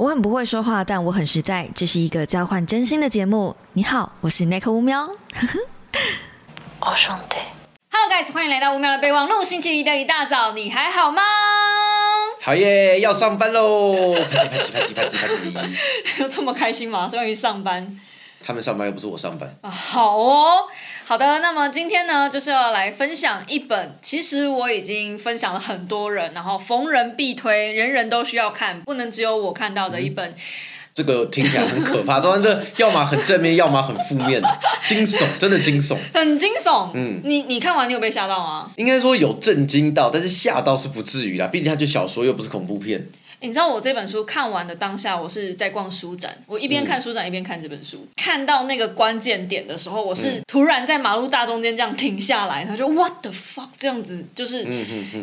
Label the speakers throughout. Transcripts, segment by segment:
Speaker 1: 我很不会说话，但我很实在。这是一个交换真心的节目。你好，我是 Nick 乌喵。
Speaker 2: 我，兄弟。
Speaker 3: Hello guys，欢迎来到乌喵的备忘录。星期一的一大早，你还好吗？
Speaker 4: 好耶，要上班喽！啪叽啪叽啪叽啪叽啪叽。
Speaker 3: 有 这么开心吗？终于上班
Speaker 4: 他们上班又不是我上班。
Speaker 3: 啊！好哦，好的。那么今天呢，就是要来分享一本，其实我已经分享了很多人，然后逢人必推，人人都需要看，不能只有我看到的一本。
Speaker 4: 这个听起来很可怕，当然这要么很正面，要么很负面，惊悚，真的惊悚。
Speaker 3: 很惊悚，
Speaker 4: 嗯
Speaker 3: 你你看完你有被吓到吗？
Speaker 4: 应该说有震惊到，但是吓到是不至于啦，毕竟它就小说又不是恐怖片。
Speaker 3: 欸你知道我这本书看完的当下，我是在逛书展，我一边看书展一边看这本书。看到那个关键点的时候，我是突然在马路大中间这样停下来，然后就 What the fuck 这样子，就是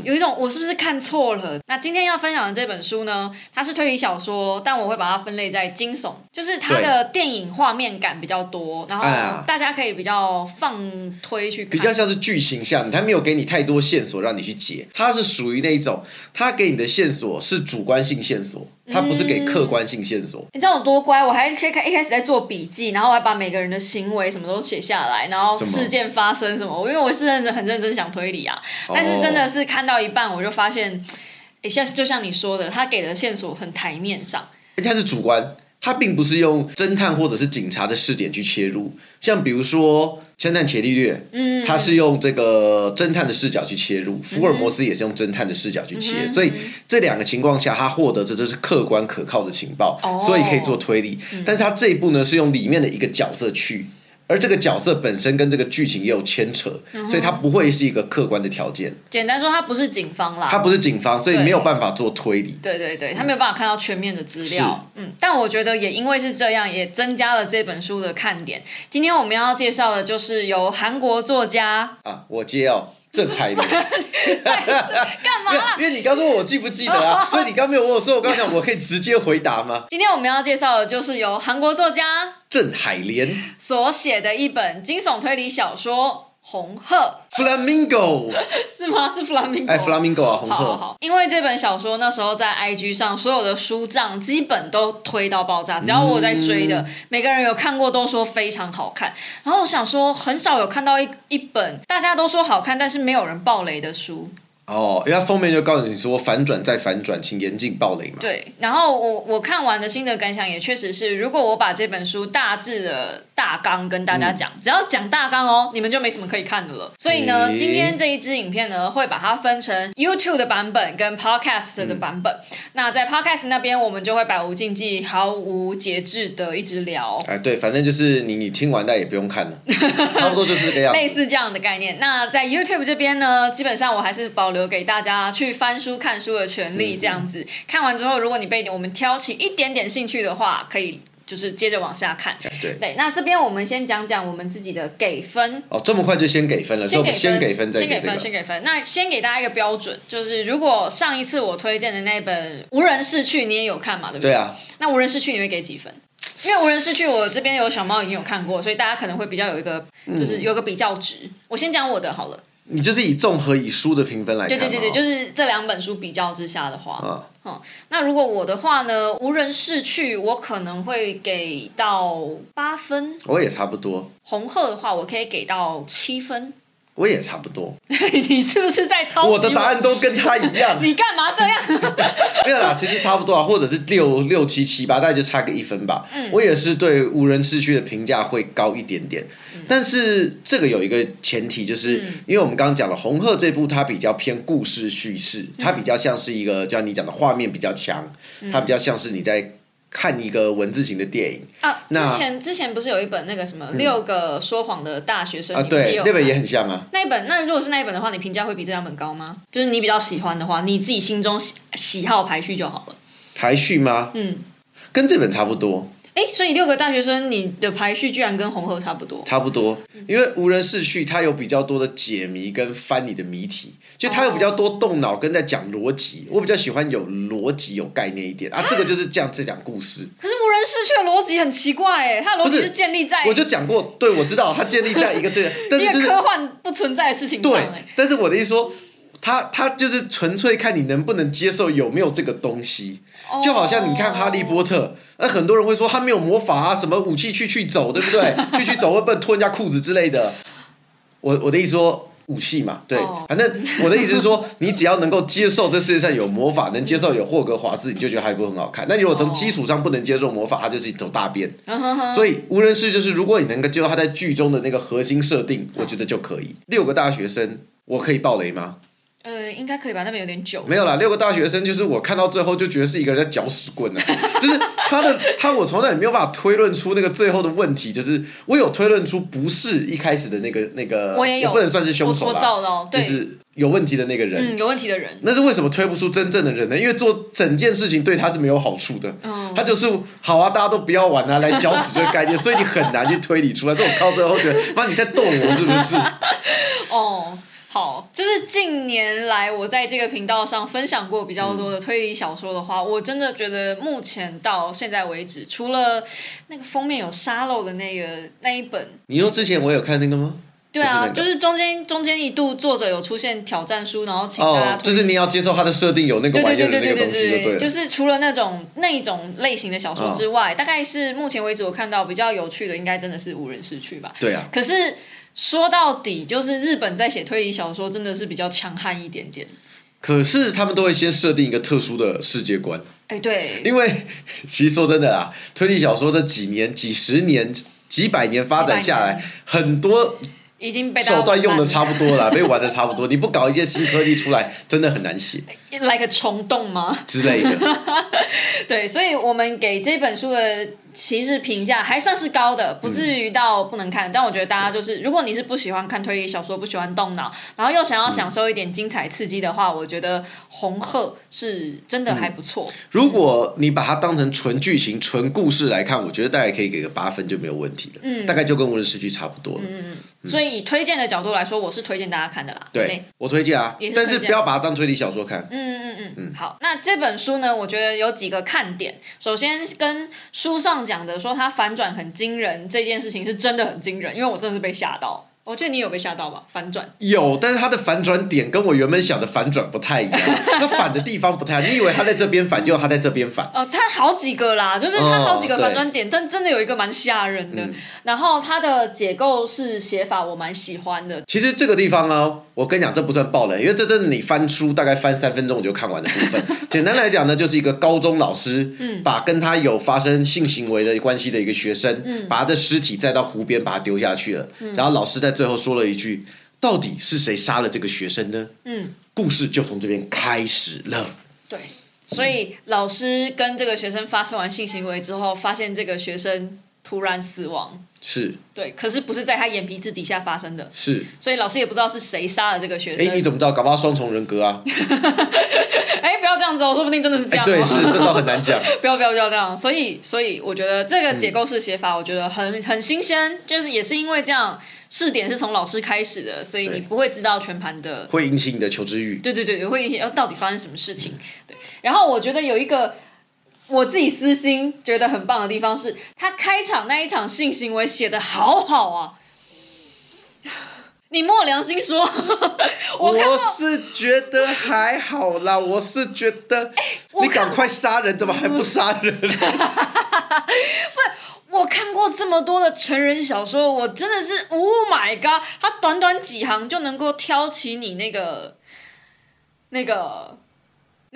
Speaker 3: 有一种我是不是看错了？那今天要分享的这本书呢，它是推理小说，但我会把它分类在惊悚，就是它的电影画面感比较多，然后大家可以比较放推去看，
Speaker 4: 比较像是剧情向，它没有给你太多线索让你去解，它是属于那一种，它给你的线索是主观性线索，它不是给客观性线索。
Speaker 3: 你知道我多乖，我还可以开一开始在做笔记，然后我还把每个人的行为什么都写下来，然后事件发生什么，因为我是认真很认真想推理啊。但是真的是看到一半，我就发现，诶，像就像你说的，他给的线索很台面上，
Speaker 4: 而且它是主观，它并不是用侦探或者是警察的视点去切入。像比如说《侦探伽利略》，
Speaker 3: 嗯，
Speaker 4: 他是用这个侦探的视角去切入，福尔摩斯也是用侦探的视角去切，
Speaker 3: 嗯
Speaker 4: 所以这两个情况下，他获得这这是客观可靠的情报，
Speaker 3: 哦
Speaker 4: 所以可以做推理。但是他这一步呢，是用里面的一个角色去。而这个角色本身跟这个剧情也有牵扯，
Speaker 3: 嗯
Speaker 4: 所以它不会是一个客观的条件，
Speaker 3: 简单说，他不是警方啦，
Speaker 4: 它不是警方，所以
Speaker 3: 对
Speaker 4: 没有办法做推理。
Speaker 3: 对对对，他没有办法看到全面的资料。嗯，但我觉得也因为是这样，也增加了这本书的看点。今天我们要介绍的就是由韩国作家
Speaker 4: 啊，我接哦，郑海伦。
Speaker 3: 干嘛啦？
Speaker 4: 因为你刚说我记不记得啊，所以你刚没有问我，所以我刚讲我可以直接回答吗？
Speaker 3: 今天我们要介绍的就是由韩国作家
Speaker 4: 郑海莲
Speaker 3: 所写的一本惊悚推理小说《红鹤
Speaker 4: ，Flamingo，》，
Speaker 3: 是吗？是 Flamingo。
Speaker 4: 哎，Flamingo 啊，红鹤，
Speaker 3: 好好好，因为这本小说那时候在 IG 上所有的书账基本都推到爆炸，只要我有在追的，每个人有看过都说非常好看。然后我想说，很少有看到一一本大家都说好看，但是没有人爆雷的书。
Speaker 4: 哦，因为它封面就告诉你说反转再反转，请严禁暴雷嘛。
Speaker 3: 对，然后我我看完的心得感想也确实是，如果我把这本书大致的大纲跟大家讲，只要讲大纲哦，你们就没什么可以看的了。所以呢，
Speaker 4: 诶
Speaker 3: 今天这一支影片呢，会把它分成 YouTube 的版本跟 Podcast 的版本。那在 Podcast 那边，我们就会百无禁忌、毫无节制的一直聊。
Speaker 4: 哎，对，反正就是你你听完但也不用看了，差不多就是这个样子。
Speaker 3: 类似这样的概念。那在 YouTube 这边呢，基本上我还是保留给大家去翻书、看书的权利，这样子。看完之后，如果你被我们挑起一点点兴趣的话，可以就是接着往下看。
Speaker 4: 哎对，
Speaker 3: 对，那这边我们先讲讲我们自己的给分。
Speaker 4: 哦，这么快就先给分了，所以我们先给分
Speaker 3: 先给分。先给分。那先给大家一个标准，就是如果上一次我推荐的那本《无人逝去》，你也有看嘛？对不对？
Speaker 4: 对啊，
Speaker 3: 那《无人逝去》你会给几分？因为《无人逝去》我这边有小猫已经有看过，所以大家可能会比较有一个，
Speaker 4: 嗯
Speaker 3: 就是有个比较值。我先讲我的好了。
Speaker 4: 你就是以综合以书的评分来看嘛。
Speaker 3: 对对对对，就是这两本书比较之下的话，
Speaker 4: 啊，
Speaker 3: 那如果我的话呢，《无人逝去》我可能会给到八分，
Speaker 4: 我也差不多，
Speaker 3: 红鹤的话我可以给到七分。
Speaker 4: 我也差不多，
Speaker 3: 你是不是在抄袭
Speaker 4: 我？的答案都跟他一样。
Speaker 3: 你干嘛这样？
Speaker 4: 没有啦，其实差不多啊，或者是六六七七八，大概就差个一分吧。
Speaker 3: 嗯。
Speaker 4: 我也是对无人市区的评价会高一点点，
Speaker 3: 嗯。
Speaker 4: 但是这个有一个前提，就是、因为我们刚刚讲了《红鹤》这部，它比较偏故事叙事，
Speaker 3: 嗯。
Speaker 4: 它比较像是一个，就像你讲的画面比较强，它比较像是你在看一个文字型的电影
Speaker 3: 啊，
Speaker 4: 那
Speaker 3: 之前之前不是有一本那个什么六个说谎的大学生
Speaker 4: 对那本也很像啊。
Speaker 3: 那一本，那如果是那一本的话，你评价会比这两本高吗？就是你比较喜欢的话，你自己心中喜喜好排序就好了。
Speaker 4: 排序吗？
Speaker 3: 嗯，
Speaker 4: 跟这本差不多，
Speaker 3: 哎，所以六个大学生，你的排序居然跟红河差不多。
Speaker 4: 差不多，因为无人逝去，它有比较多的解谜跟翻你的谜题，就他有比较多动脑跟在讲逻辑。我比较喜欢有逻辑、有概念一点啊，这个就是这样在讲故事。
Speaker 3: 可是无人失去的逻辑很奇怪哎，他的逻辑
Speaker 4: 是
Speaker 3: 是建立在
Speaker 4: 我就讲过，对我知道他建立在一个这个，但是就是
Speaker 3: 科幻不存在的事情上
Speaker 4: 对
Speaker 3: 哎。，
Speaker 4: 但是我的意思说。他他就是纯粹看你能不能接受有没有这个东西，就好像你看《哈利波特》，那很多人会说他没有魔法啊，什么武器去去走，对不对？去去走会不会脱人家裤子之类的？我我的意思说武器嘛，对，
Speaker 3: 哦
Speaker 4: 反正我的意思是说，你只要能够接受这世界上有魔法，能接受有霍格华兹，你就觉得还不很好看。那如果从基础上不能接受魔法，它就是一种大便。
Speaker 3: 嗯哼哼，
Speaker 4: 所以无人世就是，如果你能够接受他在剧中的那个核心设定，我觉得就可以。六个大学生，我可以爆雷吗？
Speaker 3: 呃，应该可以吧？那边有点久。
Speaker 4: 没有啦，六个大学生就是我看到最后就觉得是一个人在搅屎棍啊，就是他的他我从来也没有办法推论出那个最后的问题，就是我有推论出不是一开始的那个那个，
Speaker 3: 我也有
Speaker 4: 不能算是凶手
Speaker 3: 我我
Speaker 4: 啦，
Speaker 3: 找到，对，
Speaker 4: 就是有问题的那个人。
Speaker 3: 嗯，有问题的人，
Speaker 4: 那是为什么推不出真正的人呢？因为做整件事情对他是没有好处的，
Speaker 3: 嗯，
Speaker 4: 他就是好啊，大家都不要玩啊，来搅屎这个概念，所以你很难去推理出来。这种靠最后觉得，妈你在逗我是不是？
Speaker 3: 哦。好，就是近年来我在这个频道上分享过比较多的推理小说的话，我真的觉得目前到现在为止，除了那个封面有沙漏的那个那一本，
Speaker 4: 你说之前我有看那个吗？
Speaker 3: 对啊，就是中间中间一度作者有出现挑战书，然后请大家
Speaker 4: 哦，就是你要接受他的设定有那个
Speaker 3: 对
Speaker 4: 玩意儿的
Speaker 3: 对对对对
Speaker 4: 那个东西，就
Speaker 3: 对。就是除了那种那一种类型的小说之外，大概是目前为止我看到比较有趣的，应该真的是无人失去吧。
Speaker 4: 对啊，
Speaker 3: 可是说到底，就是日本在写推理小说真的是比较强悍一点点。
Speaker 4: 可是他们都会先设定一个特殊的世界观，
Speaker 3: 哎，对，
Speaker 4: 因为其实说真的啊，推理小说这几年、几十年、几百年发展下
Speaker 3: 几
Speaker 4: 来，很多
Speaker 3: 已经被
Speaker 4: 手段用的差不多了，被玩的差不多。你不搞一些新科技出来，真的很难写
Speaker 3: 烂来个虫洞吗？
Speaker 4: 之类的。
Speaker 3: 对，所以我们给这本书的其实评价还算是高的，不至于到不能看。但我觉得大家就是，如果你是不喜欢看推理小说，不喜欢动脑，然后又想要享受一点精彩刺激的话，我觉得《红鹤》是真的还不错。
Speaker 4: 如果你把它当成纯剧情、纯故事来看，我觉得大概可以给个八分就没有问题了。
Speaker 3: 嗯
Speaker 4: 大概就跟《无人市区》差不多了。
Speaker 3: 嗯嗯所以以推荐的角度来说，我是推荐大家看的啦。
Speaker 4: 对，我推荐啊但是不要把它当推理小说看。
Speaker 3: 嗯嗯嗯嗯，好，那这本书呢，我觉得有几个看点。首先跟书上讲的说它反转很惊人这件事情是真的很惊人，因为我真的是被吓到。我觉得你有被吓到吧？反转。
Speaker 4: 有，但是它的反转点跟我原本想的反转不太一样，它反的地方不太一样。你以为它在这边反，结果它在这边反。
Speaker 3: 呃，它好几个啦，就是它好几个
Speaker 4: 哦
Speaker 3: 反转点，但真的有一个蛮吓人的。
Speaker 4: 嗯
Speaker 3: 然后它的解构是写法我蛮喜欢的，
Speaker 4: 其实这个地方呢，我跟你讲，这不算爆雷，因为这真的你翻书大概翻三分钟你就看完的部分。简单来讲呢，就是一个高中老师，
Speaker 3: 嗯
Speaker 4: 把跟他有发生性行为的关系的一个学生，
Speaker 3: 嗯
Speaker 4: 把他的尸体载到湖边，把他丢下去了。然后老师在最后说了一句：“到底是谁杀了这个学生呢？”
Speaker 3: 嗯，
Speaker 4: 故事就从这边开始了。
Speaker 3: 对。所以老师跟这个学生发生完性行为之后，发现这个学生突然死亡，
Speaker 4: 是
Speaker 3: 对，可是不是在他眼皮子底下发生的，
Speaker 4: 是，
Speaker 3: 所以老师也不知道是谁杀了这个学生。
Speaker 4: 哎，你怎么知道？搞不好双重人格啊？
Speaker 3: 哎，不要这样子哦，说不定真的是这
Speaker 4: 哎，
Speaker 3: 样、哦。
Speaker 4: 对，是，这倒很难讲。
Speaker 3: 不要不要不要这样。所以所以我觉得这个解构式写法，我觉得很很新鲜，就是也是因为这样，试点是从老师开始的，所以你不会知道全盘的。
Speaker 4: 会引起你的求知欲。
Speaker 3: 对对对，会引起要到底发生什么事情。对，然后我觉得有一个。我自己私心觉得很棒的地方是，他开场那一场性行为写的好好啊！你摸我良心说，我
Speaker 4: 我是觉得还好啦，我是觉得 你赶快杀人，怎么还不杀人？
Speaker 3: 不我看过这么多的成人小说，我真的是 Oh my God！他短短几行就能够挑起你那个、那个、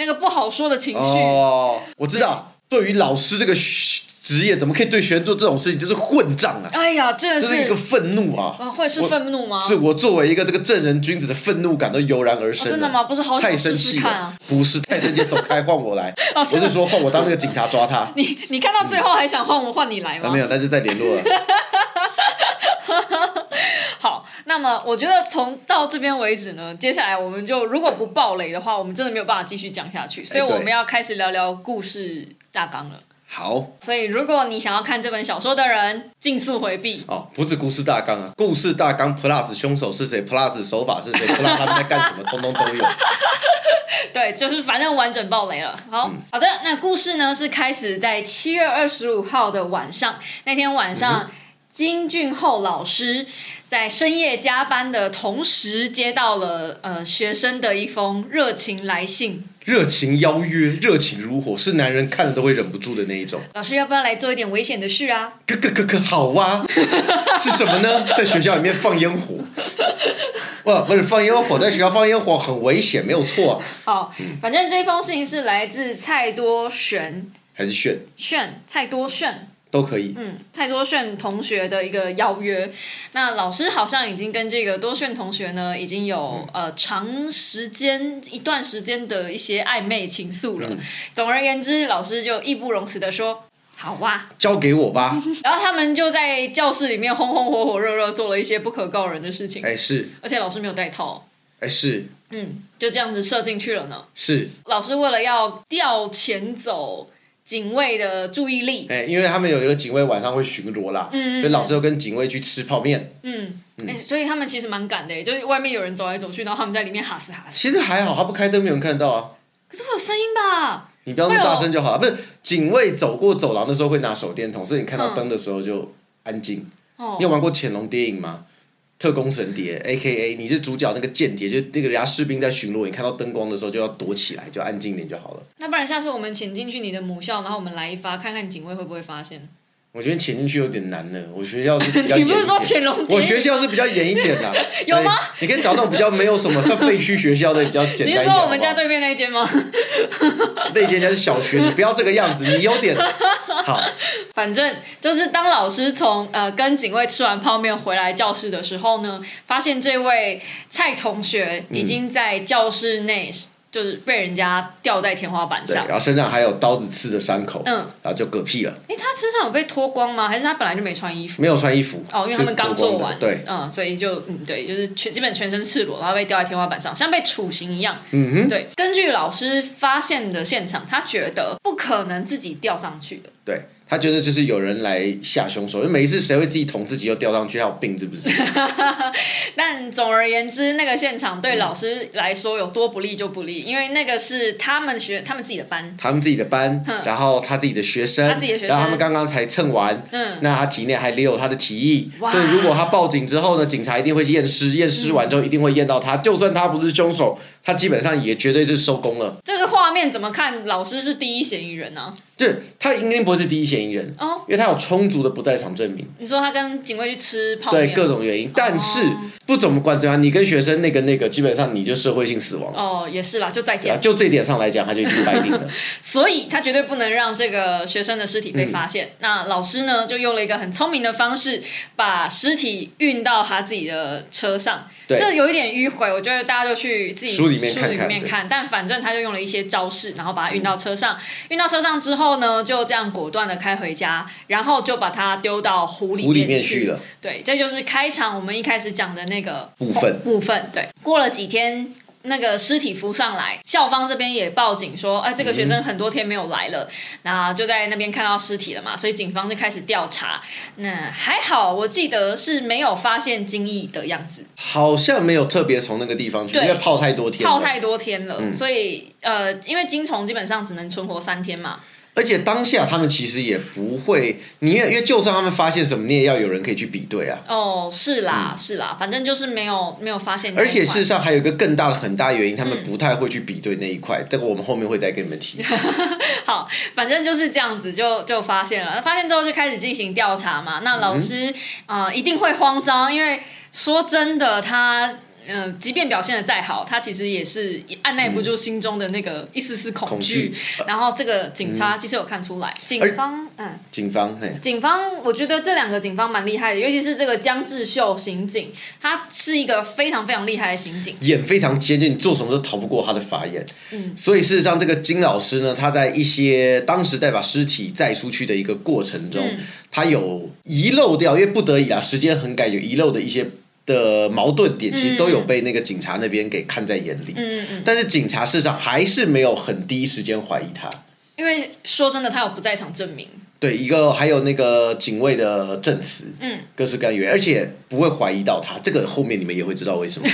Speaker 3: 那个不好说的情绪。
Speaker 4: 哦，我知道，对于老师这个职业，怎么可以对学生做这种事情，就是混账啊！
Speaker 3: 哎呀，真的
Speaker 4: 这是一个愤怒啊！
Speaker 3: 啊，会是
Speaker 4: 我
Speaker 3: 愤怒吗？
Speaker 4: 是我作为一个这个正人君子的愤怒感都油然而生、
Speaker 3: 哦真的吗？？不是好
Speaker 4: 太
Speaker 3: 想试
Speaker 4: 生气了
Speaker 3: 试看啊！！
Speaker 4: 不是太生气，走开，换我来。
Speaker 3: 哦，
Speaker 4: 我
Speaker 3: 真的
Speaker 4: 是说换我当那个警察抓他。
Speaker 3: 你你看到最后还想换我换你来吗？
Speaker 4: 啊，没有，那就再联络了。
Speaker 3: 好，那么我觉得从到这边为止呢，接下来我们就如果不爆雷的话，我们真的没有办法继续讲下去，所以我们要开始聊聊故事大纲了。
Speaker 4: 好
Speaker 3: 所以，如果你想要看这本小说的人，尽速回避。
Speaker 4: 哦，不是故事大纲啊，故事大纲 plus 凶手是谁，plus 手法是谁，plus 他们在干什么，通通都有。
Speaker 3: 对，就是反正完整爆雷了。好、
Speaker 4: 嗯
Speaker 3: 好的，那故事呢是开始在七月二十五号的晚上，那天晚上。金俊厚老师在深夜加班的同时，接到了呃学生的一封热情来信。
Speaker 4: 热情邀约，热情如火，是男人看了都会忍不住的那一种。
Speaker 3: 老师要不要来做一点危险的事啊？
Speaker 4: 哥哥哥哥好哇、是什么呢？在学校里面放烟火。不，不是放烟火，在学校放烟火很危险，没有错、啊。
Speaker 3: 好，反正这封信是来自蔡多璇
Speaker 4: 还是炫
Speaker 3: 炫蔡多炫
Speaker 4: 都可以。
Speaker 3: 嗯，蔡多炫同学的一个邀约，那老师好像已经跟这个多炫同学呢，已经有、呃长时间一段时间的一些暧昧情愫了。
Speaker 4: 嗯
Speaker 3: 总而言之，老师就义不容辞的说。好哇，
Speaker 4: 交给我吧。
Speaker 3: 然后他们就在教室里面红红火火热热做了一些不可告人的事情，
Speaker 4: 哎，是，
Speaker 3: 而且老师没有带套，
Speaker 4: 哎是
Speaker 3: 嗯，就这样子射进去了呢。
Speaker 4: 是，
Speaker 3: 老师为了要调遣走警卫的注意力，
Speaker 4: 哎，因为他们有一个警卫晚上会巡逻啦，所以老师又跟警卫去吃泡面。
Speaker 3: 嗯，哎、所以他们其实蛮赶的，就是外面有人走来走去，然后他们在里面哈斯哈斯。
Speaker 4: 其实还好，他不开灯，没有人看得到啊。
Speaker 3: 可是会有声音吧？
Speaker 4: 你不要那么大声就好了。不是，警卫走过走廊的时候会拿手电筒，所以你看到灯的时候就安静。
Speaker 3: 哦
Speaker 4: 你有玩过潜龙谍影吗？特工神谍，A K A，你是主角那个间谍，就那个人家士兵在巡逻，你看到灯光的时候就要躲起来，就安静点就好了。
Speaker 3: 那不然下次我们潜进去你的母校，然后我们来一发，看看警卫会不会发现？
Speaker 4: 我觉得潜进去有点难呢，我学校是比较
Speaker 3: 你
Speaker 4: 严一点。
Speaker 3: 不是说潜龙？
Speaker 4: 我学校是比较严一点的，
Speaker 3: 有吗
Speaker 4: 对？你可以找那种比较没有什么废墟学校的比较简单一点。
Speaker 3: 你是说我们家对面那一间吗？
Speaker 4: 那间家是小学，你不要这个样子，你有点好。
Speaker 3: 反正就是当老师从呃跟警卫吃完泡面回来教室的时候呢，发现这位蔡同学已经在教室内就是被人家吊在天花板
Speaker 4: 对，
Speaker 3: 上。
Speaker 4: 然后身上还有刀子刺的伤口，
Speaker 3: 嗯，
Speaker 4: 然后就嗝屁了，
Speaker 3: 哎，他身上有被脱光吗？还是他本来就没穿衣服？
Speaker 4: 没有穿衣服。
Speaker 3: 哦，因为他们刚做完，
Speaker 4: 是脱光的对，
Speaker 3: 嗯，所以就嗯对，就是全基本全身赤裸，然后被吊在天花板上，像被处刑一样。
Speaker 4: 嗯哼，
Speaker 3: 对，根据老师发现的现场，他觉得不可能自己吊上去的。
Speaker 4: 对他觉得就是有人来下凶手，因为每一次谁会自己捅自己又掉上去，他有病是不是？
Speaker 3: 但总而言之，那个现场对老师来说有多不利就不利，因为那个是他们学他们自己的班，
Speaker 4: 他们自己的班
Speaker 3: 嗯，
Speaker 4: 然后他自己的学生，
Speaker 3: 他自己的学生
Speaker 4: 然后他们刚刚才蹭完，
Speaker 3: 嗯，
Speaker 4: 那他体内还留有他的体液，所以如果他报警之后呢，警察一定会验尸，验尸完之后一定会验到他，就算他不是凶手，他基本上也绝对是收工了。
Speaker 3: 这个画面怎么看？老师是第一嫌疑人呢、
Speaker 4: 对他应该不会是第一嫌疑人，
Speaker 3: 哦，
Speaker 4: 因为他有充足的不在场证明，
Speaker 3: 你说他跟警卫去吃泡
Speaker 4: 对
Speaker 3: 面，
Speaker 4: 各种原因。但是
Speaker 3: 哦
Speaker 4: 不怎么管怎样，你跟学生那个那个，基本上你就社会性死亡。
Speaker 3: 哦，也是啦，就再
Speaker 4: 对啊，
Speaker 3: 见。
Speaker 4: 就这一点上来讲，他就已经白定了。
Speaker 3: 所以他绝对不能让这个学生的尸体被发
Speaker 4: 嗯
Speaker 3: 现。那老师呢，就用了一个很聪明的方式，把尸体运到他自己的车上。
Speaker 4: 对
Speaker 3: 这有一点迂回，我觉得大家就去自己
Speaker 4: 书里面看
Speaker 3: 里面看。但反正他就用了一些招式，然后把它运到车上。运到车上之后呢，就这样果断的开回家，然后就把它丢到湖里
Speaker 4: 湖里面
Speaker 3: 去
Speaker 4: 去了。
Speaker 3: 对，这就是开场我们一开始讲的那个
Speaker 4: 部分
Speaker 3: 部分。对，过了几天。那个尸体浮上来，校方这边也报警说，哎，这个学生很多天没有来了，那就在那边看到尸体了嘛，所以警方就开始调查。那还好，我记得是没有发现精液的样子，
Speaker 4: 好像没有特别从那个地方去，因为泡太多天了。
Speaker 3: 泡太多天了，
Speaker 4: 嗯
Speaker 3: 所以呃，因为金虫基本上只能存活三天嘛，
Speaker 4: 而且当下他们其实也不会，你因为因为就算他们发现什么，你也要有人可以去比对啊。
Speaker 3: 哦，是啦，是啦，反正就是没有没有发现。
Speaker 4: 而且事实上还有一个更大的很大原因，他们
Speaker 3: 嗯
Speaker 4: 不太会去比对那一块，这个我们后面会再跟你们提。
Speaker 3: 好，反正就是这样子就，就发现了。发现之后就开始进行调查嘛。那老师啊、呃一定会慌张，因为说真的，他嗯、呃即便表现的再好，他其实也是按耐不住心中的那个一丝丝恐
Speaker 4: 恐
Speaker 3: 惧。
Speaker 4: 惧
Speaker 3: 然后这个警察其实有看出来，警方嗯。
Speaker 4: 警方嘿，
Speaker 3: 警方，我觉得这两个警方蛮厉害的，尤其是这个江志秀刑警，他是一个非常非常厉害的刑警。
Speaker 4: 眼非常尖，就你做什么都逃不过他的法眼。
Speaker 3: 嗯
Speaker 4: 所以事实上，这个金老师呢，他在一些当时在把尸体载出去的一个过程中，
Speaker 3: 嗯
Speaker 4: 他有遗漏掉，因为不得已啊，时间很赶，有遗漏的一些的矛盾点，其实都有被那个警察那边给看在眼里。
Speaker 3: 嗯
Speaker 4: 但是警察事实上还是没有很第一时间怀疑他。
Speaker 3: 因为说真的，他有不在场证明。
Speaker 4: 对，一个还有那个警卫的证词，
Speaker 3: 嗯，
Speaker 4: 各式各样的原因，而且不会怀疑到他。这个后面你们也会知道为什么。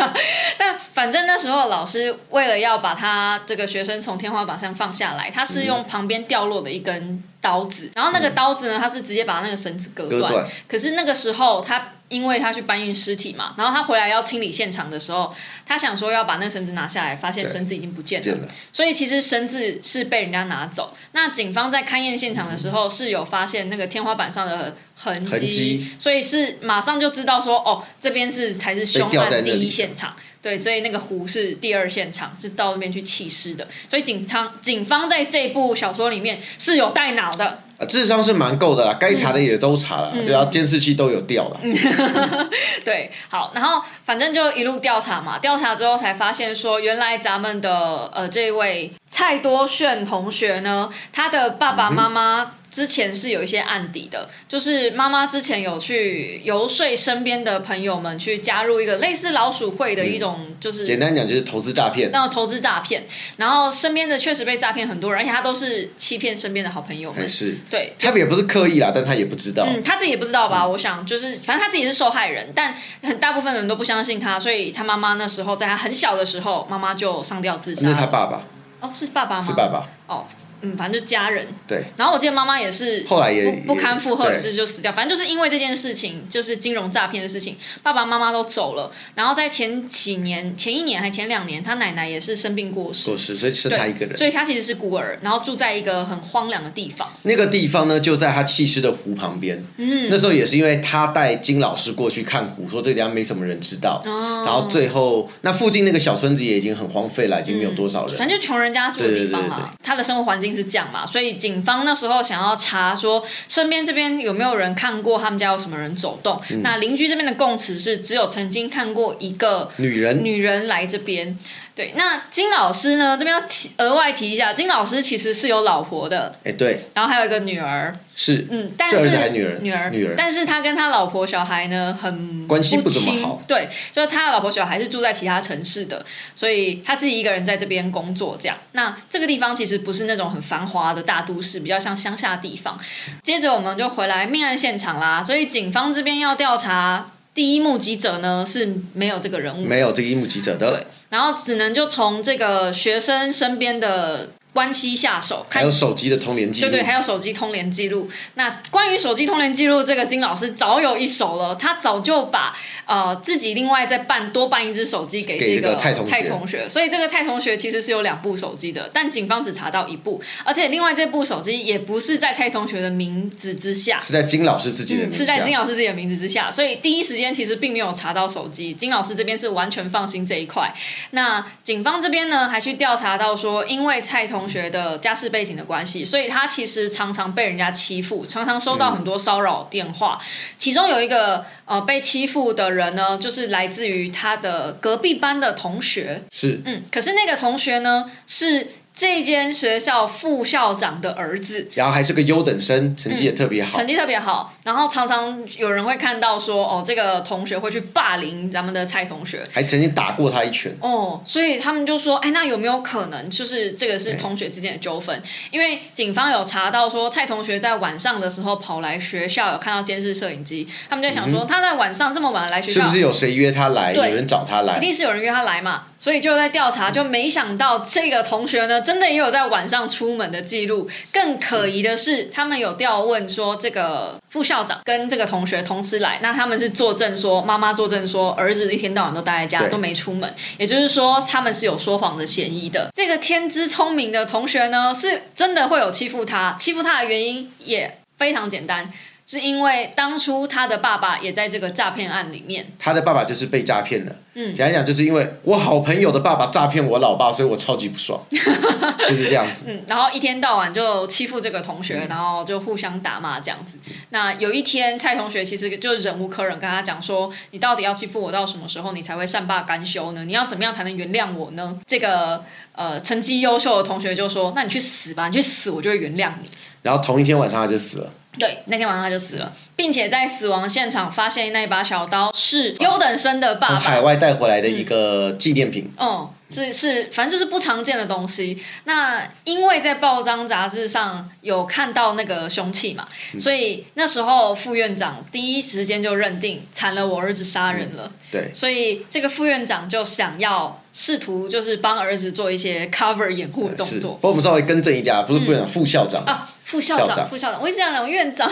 Speaker 3: 但反正那时候老师为了要把他这个学生从天花板上放下来，他是用旁边掉落的一根刀子，然后那个刀子呢，他是直接把那个绳子割断。
Speaker 4: 割
Speaker 3: 可是那个时候他。因为他去搬运尸体嘛，然后他回来要清理现场的时候，他想说要把那个绳子拿下来，发现绳子已经不见了。
Speaker 4: 见了，
Speaker 3: 所以其实绳子是被人家拿走。那警方在勘验现场的时候是有发现那个天花板上的痕迹，
Speaker 4: 痕迹
Speaker 3: 所以是马上就知道说，哦，这边是才是凶案第一现场。对，所以那个湖是第二现场，是到那边去弃尸的。所以警方警方在这部小说里面是有带脑的。
Speaker 4: 啊，智商是蛮够的啦，该查的也都查了，就要监视器都有掉了。
Speaker 3: 对，好，然后反正就一路调查嘛，调查之后才发现说，原来咱们的呃这位蔡多炫同学呢，他的爸爸妈妈之前是有一些案底的，就是妈妈之前有去游说身边的朋友们去加入一个类似老鼠会的一种，就是
Speaker 4: 简单讲就是投资诈骗，
Speaker 3: 那种投资诈骗，然后身边的确实被诈骗很多人，而且他都是欺骗身边的好朋友们，
Speaker 4: 是
Speaker 3: 对，
Speaker 4: 他也不是刻意啦，但他也不知道。
Speaker 3: 嗯，他自己也不知道吧？我想就是，反正他自己是受害人，但很大部分人都不相信他，所以他妈妈那时候在他很小的时候，妈妈就上吊自杀
Speaker 4: 那。是他爸爸，
Speaker 3: 哦，是爸爸吗？
Speaker 4: 是爸爸，
Speaker 3: 哦，嗯，反正就家人。
Speaker 4: 对，
Speaker 3: 然后我记得妈妈也是
Speaker 4: 后来也
Speaker 3: 不不堪负荷，也是就死掉。反正就是因为这件事情，就是金融诈骗的事情，爸爸妈妈都走了。然后在前几年、前一年还前两年，他奶奶也是生病过世
Speaker 4: 过，世，所以剩他一个人。
Speaker 3: 所以他其实是孤儿，然后住在一个很荒凉的地方。
Speaker 4: 那个地方呢，就在他弃尸的湖旁边。
Speaker 3: 嗯，
Speaker 4: 那时候也是因为他带金老师过去看湖，说这个地方没什么人知道。
Speaker 3: 哦
Speaker 4: 然后最后，那附近那个小村子也已经很荒废了，已经没有多少人。
Speaker 3: 反正就穷人家住的地方
Speaker 4: 对对对
Speaker 3: 啦。他的生活环境是这样嘛，所以警方那时候想要查说身边这边有没有人看过他们家有什么人走动。
Speaker 4: 嗯
Speaker 3: 那邻居这边的供词是只有曾经看过一个
Speaker 4: 女人
Speaker 3: 女人来这边。对，那金老师呢？这边要提额外提一下，金老师其实是有老婆的，
Speaker 4: 哎，对，
Speaker 3: 然后还有一个女儿，
Speaker 4: 是，
Speaker 3: 嗯，但
Speaker 4: 是
Speaker 3: 是
Speaker 4: 儿子还是女儿
Speaker 3: 女儿，
Speaker 4: 女儿
Speaker 3: 但是他跟他老婆小孩呢，很
Speaker 4: 关系不怎么好
Speaker 3: 对，就是他的老婆小孩是住在其他城市的，所以他自己一个人在这边工作。这样，那这个地方其实不是那种很繁华的大都市，比较像乡下地方。接着我们就回来命案现场啦，所以警方这边要调查第一目击者呢是没有这个人物的
Speaker 4: 没有这个一目击者的
Speaker 3: 对，然后只能就从这个学生身边的关系下手，
Speaker 4: 还有手机的通联记录。
Speaker 3: 对对，还有手机通联记录。那关于手机通联记录，这个金老师早有一手了，他早就把呃自己另外再办多办一只手机给
Speaker 4: 给这个
Speaker 3: 这个
Speaker 4: 蔡同学
Speaker 3: 学，所以这个蔡同学其实是有两部手机的，但警方只查到一部，而且另外这部手机也不是在蔡同学的名字之下。
Speaker 4: 是在金老师自己的名
Speaker 3: 嗯，
Speaker 4: 下。
Speaker 3: 是在金老师自己的名字之下，所以第一时间其实并没有查到手机。金老师这边是完全放心这一块。那警方这边呢，还去调查到说，因为蔡同学的家世背景的关系，所以他其实常常被人家欺负，常常收到很多骚扰电话。其中有一个呃被欺负的人呢，就是来自于他的隔壁班的同学。
Speaker 4: 是
Speaker 3: 嗯，可是那个同学呢，是这间学校副校长的儿子。
Speaker 4: 然后还是个优等生，成绩也特别好。
Speaker 3: 成绩特别好，然后常常有人会看到说，哦，这个同学会去霸凌咱们的蔡同学。
Speaker 4: 还曾经打过他一拳。
Speaker 3: 哦，所以他们就说，哎，那有没有可能就是这个是同学之间的纠纷？因为警方有查到说，蔡同学在晚上的时候跑来学校，有看到监视摄影机，他们就想说，他在晚上这么晚来学校，
Speaker 4: 是不是有谁约他来？有人找他来
Speaker 3: 一？定是有人约他来嘛，所以就在调查，就没想到这个同学呢，真的也有在晚上出门的记录。更可疑的是，他们有调问说，这个副校长跟这个同学同时来，那他们是作证说，妈妈作证说，儿子一天到晚都待在家，都没出门，也就是说，他们是有说谎的嫌疑的。这个天资聪明的同学呢，是真的会有欺负他，欺负他的原因也非常简单。是因为当初他的爸爸也在这个诈骗案里面，
Speaker 4: 他的爸爸就是被诈骗的。
Speaker 3: 嗯
Speaker 4: 简单讲，就是因为我好朋友的爸爸诈骗我老爸，所以我超级不爽，就是这样子。
Speaker 3: 嗯，然后一天到晚就欺负这个同学，然后就互相打骂这样子。那有一天，蔡同学其实就忍无可忍，跟他讲说：“你到底要欺负我到什么时候，你才会善罢甘休呢？你要怎么样才能原谅我呢？”这个呃成绩优秀的同学就说：“那你去死吧，你去死，我就会原谅你。”
Speaker 4: 然后同一天晚上他就死了。
Speaker 3: 对，那天晚上他就死了，并且在死亡现场发现那一把小刀是优等生的爸
Speaker 4: 从海。外带回来的一个纪念品。
Speaker 3: 嗯，是是，反正就是不常见的东西。那因为在报章杂志上有看到那个凶器嘛，所以那时候副院长第一时间就认定惨了，我儿子杀人了。
Speaker 4: 对，
Speaker 3: 所以这个副院长就想要试图就是帮儿子做一些 cover 掩护的动
Speaker 4: 是。
Speaker 3: 作
Speaker 4: 不。过我们稍微更正一下，不是副院长，副校长。
Speaker 3: 啊，副校长，副校长，我一直想讲院长。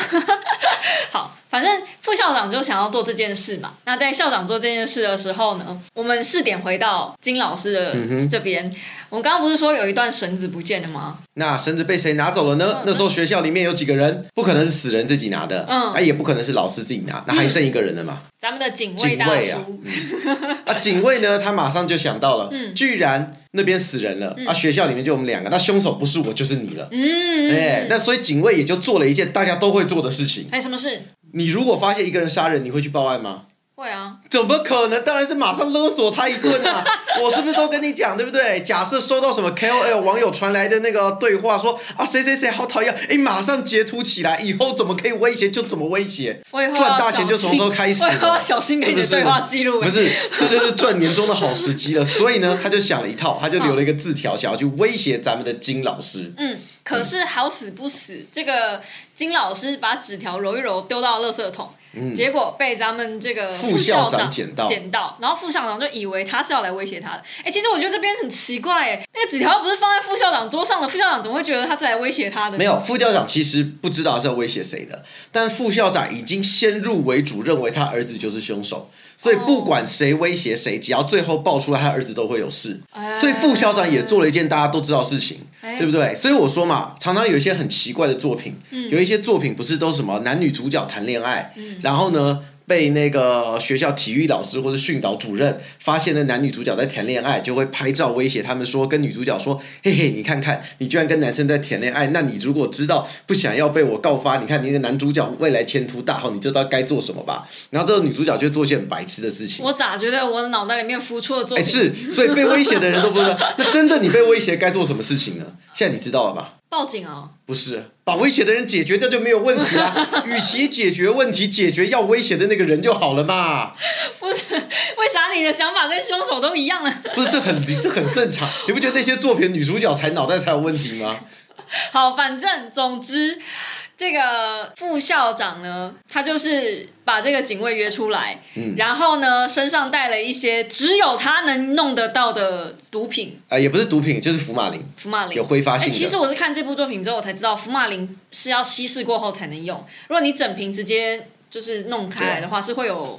Speaker 3: 好，反正副校长就想要做这件事嘛。那在校长做这件事的时候呢，我们试点回到金老师的这边。我们刚刚不是说有一段绳子不见了吗？
Speaker 4: 那绳子被谁拿走了呢
Speaker 3: 嗯？
Speaker 4: 那时候学校里面有几个人？不可能是死人自己拿的，
Speaker 3: 嗯
Speaker 4: 那也不可能是老师自己拿，那还剩一个人了嘛？
Speaker 3: 咱们的警卫大叔，
Speaker 4: 啊，警卫呢，他马上就想到了，
Speaker 3: 嗯
Speaker 4: 居然那边死人了，啊，学校里面就我们两个，那凶手不是我就是你了，
Speaker 3: 嗯，
Speaker 4: 哎，那所以警卫也就做了一件大家都会做的事情。
Speaker 3: 还有什么事？
Speaker 4: 你如果发现一个人杀人，你会去报案吗？
Speaker 3: 会啊，
Speaker 4: 怎么可能？当然是马上勒索他一顿啊！我是不是都跟你讲，对不对？假设收到什么 KOL 网友传来的那个对话，说啊谁谁谁好讨厌，哎，马上截图起来，以后怎么可以威胁就怎么威胁，
Speaker 3: 我以后
Speaker 4: 赚大钱就从头开始
Speaker 3: 我要。小心给你的对话记录。
Speaker 4: 不是，这就是赚年终的好时机了。所以呢，他就想了一套，他就留了一个字条，想要去威胁咱们的金老师。
Speaker 3: 嗯，可是好死不死，这个金老师把纸条揉一揉丢到垃圾桶，
Speaker 4: 嗯，
Speaker 3: 结果被咱们这个
Speaker 4: 副校
Speaker 3: 校
Speaker 4: 长捡到
Speaker 3: 捡到，然后副校长就以为他是要来威胁他的。哎，其实我觉得这边很奇怪，哎，那个纸条不是放在副校长桌上的，副校长怎么会觉得他是来威胁他的？
Speaker 4: 没有，副校长其实不知道是要威胁谁的，但副校长已经先入为主，认为他儿子就是凶手，所以不管谁威胁谁，只要最后爆出来，他儿子都会有事。
Speaker 3: 哎
Speaker 4: 所以副校长也做了一件大家都知道的事情，
Speaker 3: 哎
Speaker 4: 对不对？所以我说嘛，常常有一些很奇怪的作品，
Speaker 3: 嗯
Speaker 4: 有一些作品不是都什么男女主角谈恋爱，然后呢？被那个学校体育老师或者训导主任发现那男女主角在谈恋爱，就会拍照威胁他们说，跟女主角说：“嘿嘿，你看看，你居然跟男生在谈恋爱，那你如果知道不想要被我告发，你看你那个男主角未来前途大好，你知道该做什么吧？”然后这个女主角就做一件很白痴的事情。
Speaker 3: 我咋觉得我脑袋里面浮出了作
Speaker 4: 哎，
Speaker 3: 品
Speaker 4: 是，所以被威胁的人都不知道。那真正你被威胁该做什么事情呢？现在你知道了吧？
Speaker 3: 报警啊？
Speaker 4: 不是，把威胁的人解决掉就没有问题啦。与其解决问题，解决要威胁的那个人就好了嘛。
Speaker 3: 不是，为啥你的想法跟凶手都一样呢？
Speaker 4: 不是，这很这很正常。你不觉得那些作品女主角才脑袋才有问题吗？
Speaker 3: 好，反正总之，这个副校长呢，他就是把这个警卫约出来，
Speaker 4: 嗯
Speaker 3: 然后呢，身上带了一些只有他能弄得到的毒品，
Speaker 4: 啊、也不是毒品，就是福马林，
Speaker 3: 福马林
Speaker 4: 有。挥发
Speaker 3: 哎、
Speaker 4: 性的。
Speaker 3: 其实我是看这部作品之后，我才知道福马林是要稀释过后才能用。如果你整瓶直接就是弄开来的话，是会有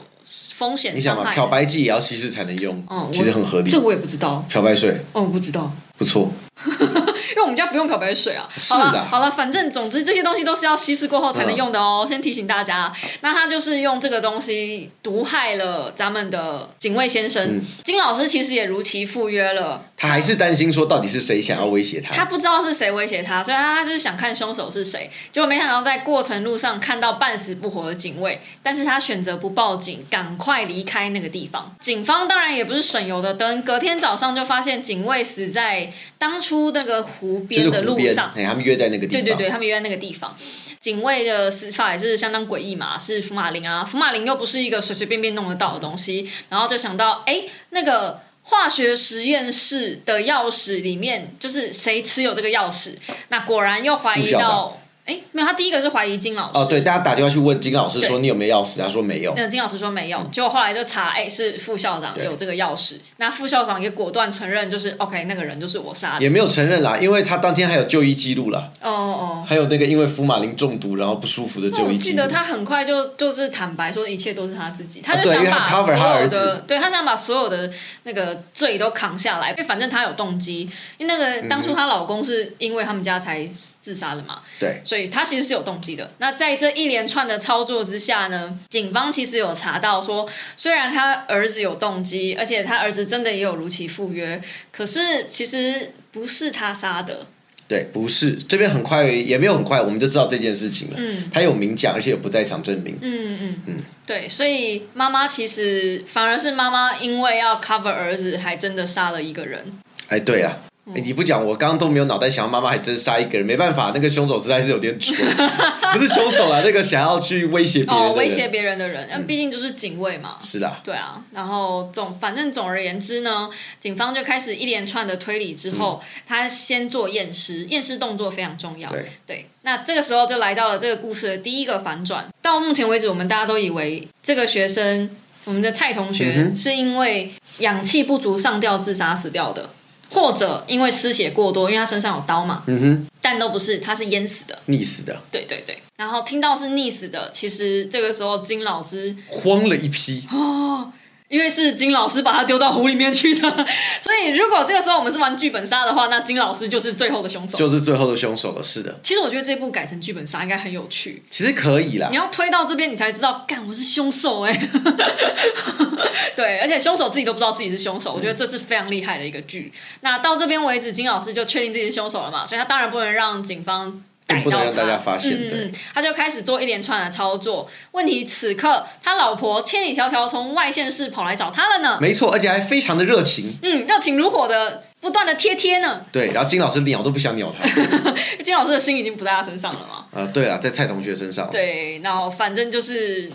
Speaker 3: 风险
Speaker 4: 你想嘛。漂白剂也要稀释才能用，
Speaker 3: 嗯，
Speaker 4: 其实很合理。
Speaker 3: 这我也不知道，
Speaker 4: 漂白水
Speaker 3: 哦，我不知道。
Speaker 4: 不错，
Speaker 3: 因为我们家不用漂白水啊。
Speaker 4: 是的
Speaker 3: 好了，反正总之这些东西都是要稀释过后才能用的哦。先提醒大家，那他就是用这个东西毒害了咱们的警卫先生。
Speaker 4: 嗯
Speaker 3: 金老师其实也如期赴约了，
Speaker 4: 他还是担心说到底是谁想要威胁他。
Speaker 3: 他不知道是谁威胁他，所以他他就是想看凶手是谁。结果没想到在过程路上看到半死不活的警卫，但是他选择不报警，赶快离开那个地方。警方当然也不是省油的灯，隔天早上就发现警卫死在当初那个湖
Speaker 4: 就
Speaker 3: 边的路上。
Speaker 4: 哎，他们约在那个地方。
Speaker 3: 对对对，他们约在那个地方。警卫的死法也是相当诡异嘛，是福马林啊，福马林又不是一个随随便便弄得到的东西，然后就想到，哎，那个化学实验室的钥匙里面，就是谁持有这个钥匙？那果然又怀疑到，哎，没有，他第一个是怀疑金老师，
Speaker 4: 哦，对，大家打电话去问金老师说你有没有钥匙，他说没有。
Speaker 3: 那金老师说没有，结果后来就查，哎，是副校长有这个钥匙。那副校长也果断承认，就是 OK，那个人就是我杀的。
Speaker 4: 也没有承认啦，因为他当天还有就医记录啦，
Speaker 3: 哦哦。
Speaker 4: 还有那个因为福马林中毒然后不舒服的就医记录。
Speaker 3: 我记得。他很快就就是坦白说一切都是他自己，他就想把所有的，对他想把所有的那个罪都扛下来，因为反正他有动机，因为那个当初她老公是因为他们家才自杀的嘛，
Speaker 4: 对，
Speaker 3: 所以他其实是有动机的。那在这一连串的操作之下呢，警方其实有查到说，虽然他儿子有动机，而且他儿子真的也有如期赴约，可是其实不是他杀的，
Speaker 4: 对，不是这边很快，也没有很快，我们就知道这件事情了。
Speaker 3: 嗯。
Speaker 4: 他有明讲，而且有不在场证明。
Speaker 3: 嗯嗯
Speaker 4: 嗯
Speaker 3: 嗯，对，所以妈妈其实反而是妈妈，因为要 cover 儿子，还真的杀了一个人。
Speaker 4: 哎，对啊，哎你不讲，我刚刚都没有脑袋想到妈妈还真杀一个人，没办法，那个凶手实在是有点蠢，不是凶手啦，那个想要去威胁别人
Speaker 3: 威胁别人的人，那，毕竟就是警卫嘛。
Speaker 4: 是的，
Speaker 3: 对啊，然后总反正总而言之呢，警方就开始一连串的推理之后，他先做验尸，验尸动作非常重要。
Speaker 4: 对。
Speaker 3: 对，那这个时候就来到了这个故事的第一个反转。到目前为止，我们大家都以为这个学生，我们的蔡同学
Speaker 4: 嗯
Speaker 3: 是因为氧气不足上吊自杀死掉的，或者因为失血过多，因为他身上有刀嘛，
Speaker 4: 嗯哼，
Speaker 3: 但都不是，他是淹死的。
Speaker 4: 溺死的，
Speaker 3: 对对对，然后听到是溺死的，其实这个时候金老师
Speaker 4: 慌了一批，
Speaker 3: 哦，因为是金老师把他丢到湖里面去的，所以如果这个时候我们是玩剧本杀的话，那金老师就是最后的凶手。
Speaker 4: 就是最后的凶手了。是的，
Speaker 3: 其实我觉得这部改成剧本杀应该很有趣，
Speaker 4: 其实可以啦
Speaker 3: 你。要推到这边，你才知道，干我是凶手哎、对，而且凶手自己都不知道自己是凶手，我觉得这是非常厉害的一个剧。那到这边为止，金老师就确定自己是凶手了嘛，所以他当然不能让警方。逮到他
Speaker 4: 不能让大家发现对
Speaker 3: 嗯嗯，他就开始做一连串的操作。问题此刻，他老婆千里迢迢从外县市跑来找他了呢。
Speaker 4: 没错，而且还非常的热情。
Speaker 3: 嗯，热情如火的不断的贴贴呢。
Speaker 4: 对，然后金老师鸟都不想鸟他。
Speaker 3: 金老师的心已经不在他身上了嘛。
Speaker 4: 啊，对了，在蔡同学身上。
Speaker 3: 对，然后反正就是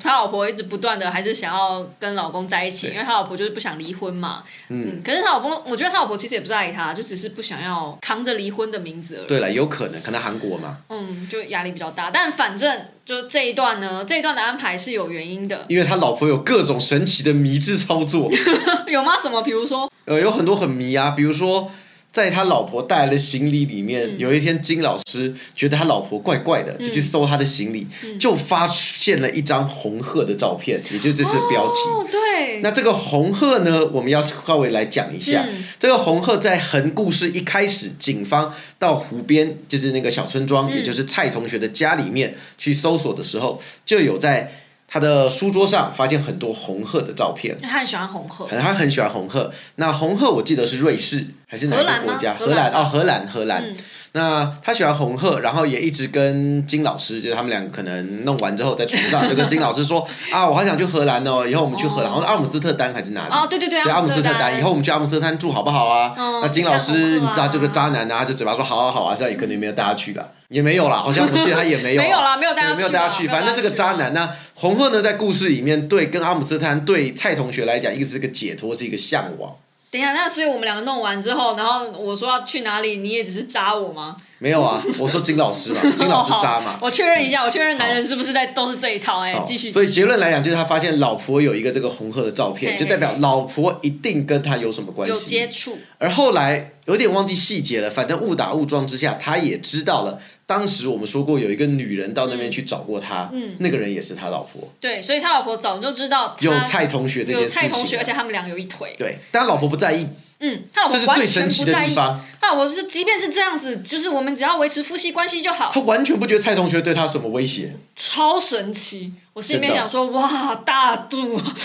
Speaker 3: 他老婆一直不断的还是想要跟老公在一起，因为他老婆就是不想离婚嘛。
Speaker 4: 嗯，
Speaker 3: 嗯，可是他老公，我觉得他老婆其实也不是爱他，就只是不想要扛着离婚的名字而已。
Speaker 4: 对了，有可能，可能韩国嘛，
Speaker 3: 嗯，就压力比较大。但反正就这一段呢，这一段的安排是有原因的。
Speaker 4: 因为他老婆有各种神奇的迷之操作，
Speaker 3: 有吗？什么？比如说，
Speaker 4: 呃，有很多很迷啊，比如说。在他老婆带来的行李里面，
Speaker 3: 嗯。
Speaker 4: 有一天金老师觉得他老婆怪怪的，就去搜他的行李，
Speaker 3: 嗯。
Speaker 4: 就发现了一张红鹤的照片，也就是这次的标题。
Speaker 3: 哦，对，
Speaker 4: 那这个红鹤呢，我们要稍微来讲一下。
Speaker 3: 嗯。
Speaker 4: 这个红鹤在横故事一开始，警方到湖边，就是那个小村庄，
Speaker 3: 嗯。
Speaker 4: 也就是蔡同学的家里面去搜索的时候，就有在他的书桌上发现很多红鹤的照片。
Speaker 3: 他很喜欢红鹤。
Speaker 4: 他很喜欢红鹤。那红鹤我记得是瑞士还是哪个国家？
Speaker 3: 荷兰吧
Speaker 4: 荷兰哦，荷兰荷兰。
Speaker 3: 嗯
Speaker 4: 那他喜欢红鹤，然后也一直跟金老师，就是他们两个可能弄完之后在床上就跟金老师说 啊，我好想去荷兰哦，以后我们去荷兰，
Speaker 3: 哦
Speaker 4: 好像阿姆斯特丹还是哪里？
Speaker 3: 哦，对对对，
Speaker 4: 对，阿姆斯特
Speaker 3: 丹，
Speaker 4: 以后我们去阿姆斯特丹住好不好啊？
Speaker 3: 嗯
Speaker 4: 那金老师，你知道这个渣男啊，他就嘴巴说好好好啊，现在可能也没有带他去了，也没有啦，好像我记得他也没有啊，
Speaker 3: 没有啦没有带他
Speaker 4: 对没有
Speaker 3: 去
Speaker 4: 带他去，反正这个渣男呢，红鹤呢在故事里面对跟阿姆斯特丹对蔡同学来讲，一个是个解脱，是一个向往。
Speaker 3: 等一下，那所以我们两个弄完之后，然后我说要去哪里，你也只是扎我吗？
Speaker 4: 没有啊，我说金老师嘛，金老师渣嘛。
Speaker 3: 我确认一下，我确认男人是不是在都是这一套？哎
Speaker 4: 好，
Speaker 3: 继续。
Speaker 4: 所以结论来讲，就是他发现老婆有一个这个红鹤的照片，就代表老婆一定跟他有什么关
Speaker 3: 有接
Speaker 4: 系。
Speaker 3: 触，
Speaker 4: 而后来有点忘记细节了，反正误打误撞之下，他也知道了。当时我们说过有一个女人到那边去找过他，
Speaker 3: 嗯
Speaker 4: 那个人也是他老婆，
Speaker 3: 对，所以他老婆早就知道
Speaker 4: 有蔡同学这件事情了。
Speaker 3: 蔡同学，而且他们俩有一腿。
Speaker 4: 对，但他老婆不在意，
Speaker 3: 嗯，他老婆完全
Speaker 4: 最神奇
Speaker 3: 不在意。
Speaker 4: 的地方。
Speaker 3: 他老婆就是，即便是这样子，就是我们只要维持夫妻关系就好，
Speaker 4: 他完全不觉得蔡同学对他什么威胁。
Speaker 3: 超神奇。我心里面想说，哇，大度啊！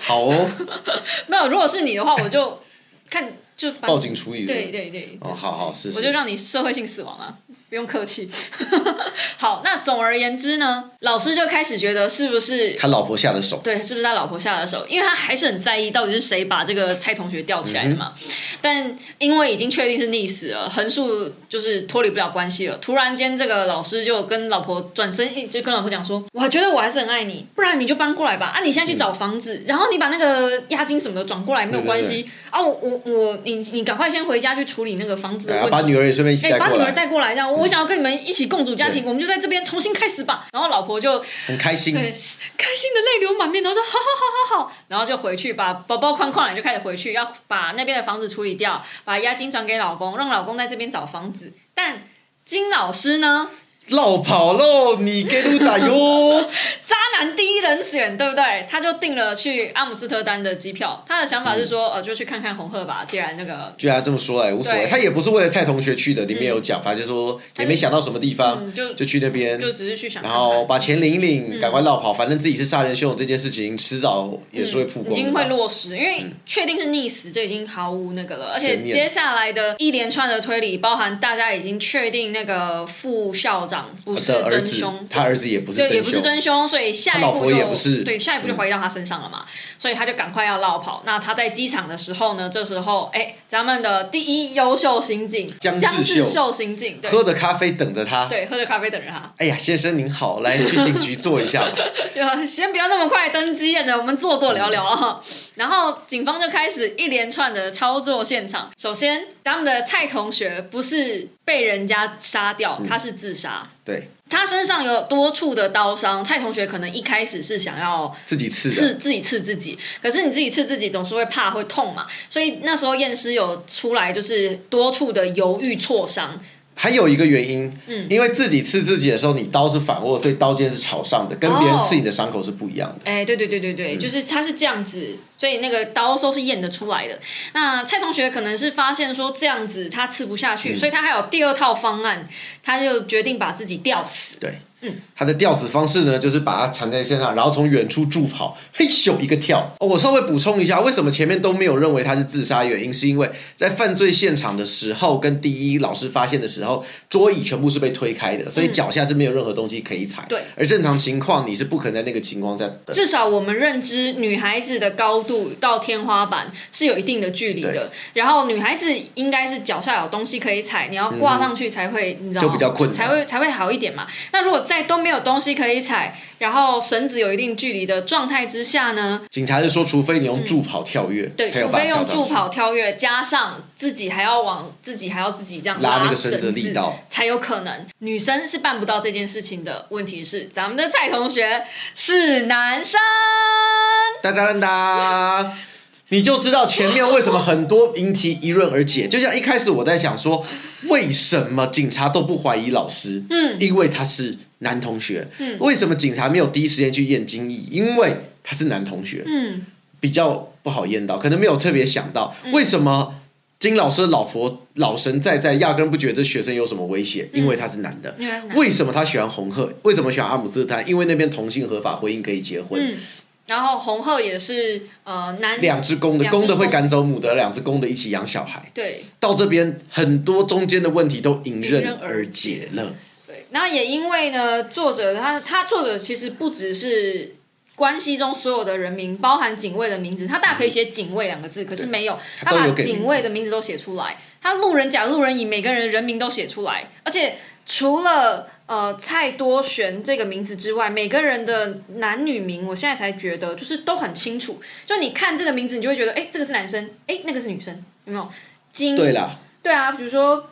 Speaker 4: 好哦，
Speaker 3: 没有，如果是你的话，我就看就
Speaker 4: 报警处理。
Speaker 3: 对。对对，
Speaker 4: 哦，好好是是。
Speaker 3: 我就让你社会性死亡啊，不用客气。好，那总而言之呢，老师就开始觉得是不是
Speaker 4: 他老婆下的手。
Speaker 3: 对，是不是他老婆下的手？因为他还是很在意到底是谁把这个蔡同学吊起来的嘛。但因为已经确定是溺死了，横竖就是脱离不了关系了。突然间，这个老师就跟老婆转身，就跟老婆讲说：“我觉得我还是很爱你，不然你就搬过来吧。啊，你现在去找房子，然后你把那个押金什么的转过来没有关系。啊，我我我，你你赶快先回家去处理那个房子的
Speaker 4: 然后
Speaker 3: 问题。”
Speaker 4: 把女儿也顺便一起
Speaker 3: 哎、
Speaker 4: 带过来，
Speaker 3: 把女儿带过来，这样我想要跟你们一起共组家庭，我们就在这边重新开始吧。然后老婆就
Speaker 4: 很开心。
Speaker 3: 对，开心的泪流满面，然后说好好好好好，然后就回去把包包框框了，就开始回去要把那边的房子处理掉，把押金转给老公，让老公在这边找房子。但金老师呢，
Speaker 4: 绕跑喽，你给路打哟！
Speaker 3: 渣男第一人选，对不对？他就订了去阿姆斯特丹的机票。他的想法是说，呃，就去看看红鹤吧，既然那个。
Speaker 4: 居然这么说哎无所谓，他也不是为了蔡同学去的，里面有讲，反正就说也没想到什么地方，
Speaker 3: 嗯，就
Speaker 4: 就去那边，
Speaker 3: 就只是去想看
Speaker 4: 然，后把钱领一领，
Speaker 3: 嗯
Speaker 4: 赶快绕跑，反正自己是杀人凶手这件事情，迟早也是会曝光的
Speaker 3: 已经会。落实，因为确定是溺死，这已经毫无那个了。而且接下来的一连串的推理，包含大家已经确定那个副校长不是真凶，，
Speaker 4: 他儿子也不是
Speaker 3: 对，
Speaker 4: 真
Speaker 3: 也不是，真凶，所以下一步就对，下一步就怀疑到他身上了嘛，所以他就赶快要绕跑。那他在机场的时候呢，这时候哎，咱们的第一优秀刑警
Speaker 4: 江
Speaker 3: 江
Speaker 4: 志秀
Speaker 3: 志秀刑警，对
Speaker 4: 喝着咖啡等着他。
Speaker 3: 对，喝着咖啡等着他。
Speaker 4: 哎呀，先生您好，来去警局坐一下吧。
Speaker 3: 就先不要那么快登机，等我们坐坐聊聊啊。然后警方就开始一连串的操作现场。首先，咱们的蔡同学不是被人家杀掉，他是自杀。
Speaker 4: 对。
Speaker 3: 他身上有多处的刀伤，蔡同学可能一开始是想要
Speaker 4: 自己刺，
Speaker 3: 刺自己刺自己，可是你自己刺自己总是会怕会痛嘛，所以那时候验尸有出来就是多处的犹豫挫伤，
Speaker 4: 还有一个原因，
Speaker 3: 嗯
Speaker 4: 因为自己刺自己的时候，你刀是反握，所以刀尖是朝上的，跟别人刺你的伤口是不一样的。
Speaker 3: 哎，对对对对对，就是它是这样子，所以那个刀收是验得出来的。那蔡同学可能是发现说这样子他刺不下去，所以他还有第二套方案，他就决定把自己吊死。
Speaker 4: 对，
Speaker 3: 嗯，
Speaker 4: 他的吊死方式呢，就是把它缠在身上，然后从远处助跑，嘿咻一个跳。哦，我稍微补充一下，为什么前面都没有认为他是自杀？原因是因为在犯罪现场的时候，跟第一老师发现的时候，桌椅全部是被推开的，所以脚下是没有任何东西可以踩。
Speaker 3: 对，
Speaker 4: 而正常情况你是不可能在那个情况下的。
Speaker 3: 至少我们认知女孩子的高度到天花板是有一定的距离的，然后女孩子应该是脚下有东西可以踩，你要挂上去才会，你知道
Speaker 4: 比较困难
Speaker 3: 才会才会好一点嘛。那如果在都没有东西可以踩，然后绳子有一定距离的状态之下呢，
Speaker 4: 警察是说，除非你用助跑跳跃，
Speaker 3: 对，除非用助跑跳跃，加上自己还要往自己还要自己这样
Speaker 4: 拉那个
Speaker 3: 绳
Speaker 4: 绳子的力道，
Speaker 3: 才有可能。女生是办不到这件事情的。问题是，咱们的蔡同学是男生。
Speaker 4: 哒哒哒哒，你就知道前面为什么很多谜题一润而解。就像一开始我在想说，为什么警察都不怀疑老师？
Speaker 3: 嗯
Speaker 4: 因为他是男同学。
Speaker 3: 嗯
Speaker 4: 为什么警察没有第一时间去验精液？因为他是男同学，
Speaker 3: 嗯，
Speaker 4: 比较不好验到，可能没有特别想到为什么。金老师的老婆老神在在，压根不觉得这学生有什么威胁，因为他是男的。
Speaker 3: 因为
Speaker 4: 什么他喜欢红鹤？为什么喜欢阿姆斯特丹？因为那边同性合法，婚姻可以结婚。
Speaker 3: 嗯，然后红鹤也是呃男
Speaker 4: 两只公的，公的会
Speaker 3: 公
Speaker 4: 赶走母的，两只公的一起养小孩。
Speaker 3: 对
Speaker 4: 到这边很多中间的问题都迎刃
Speaker 3: 而
Speaker 4: 而解了。
Speaker 3: 对，那也因为呢，作者他他作者其实不只是。关系中所有的人名，包含警卫的名字，他大可以写“警卫”两个字，可是没有，他把警卫的名字都写出来。他路人甲、路人乙，每个人人名都写出来，而且除了呃蔡多璇这个名字之外，每个人的男女名，我现在才觉得就是都很清楚。就你看这个名字，你就会觉得，哎，这个是男生，哎，那个是女生，有没有？金
Speaker 4: 对啦，
Speaker 3: 对啊，比如说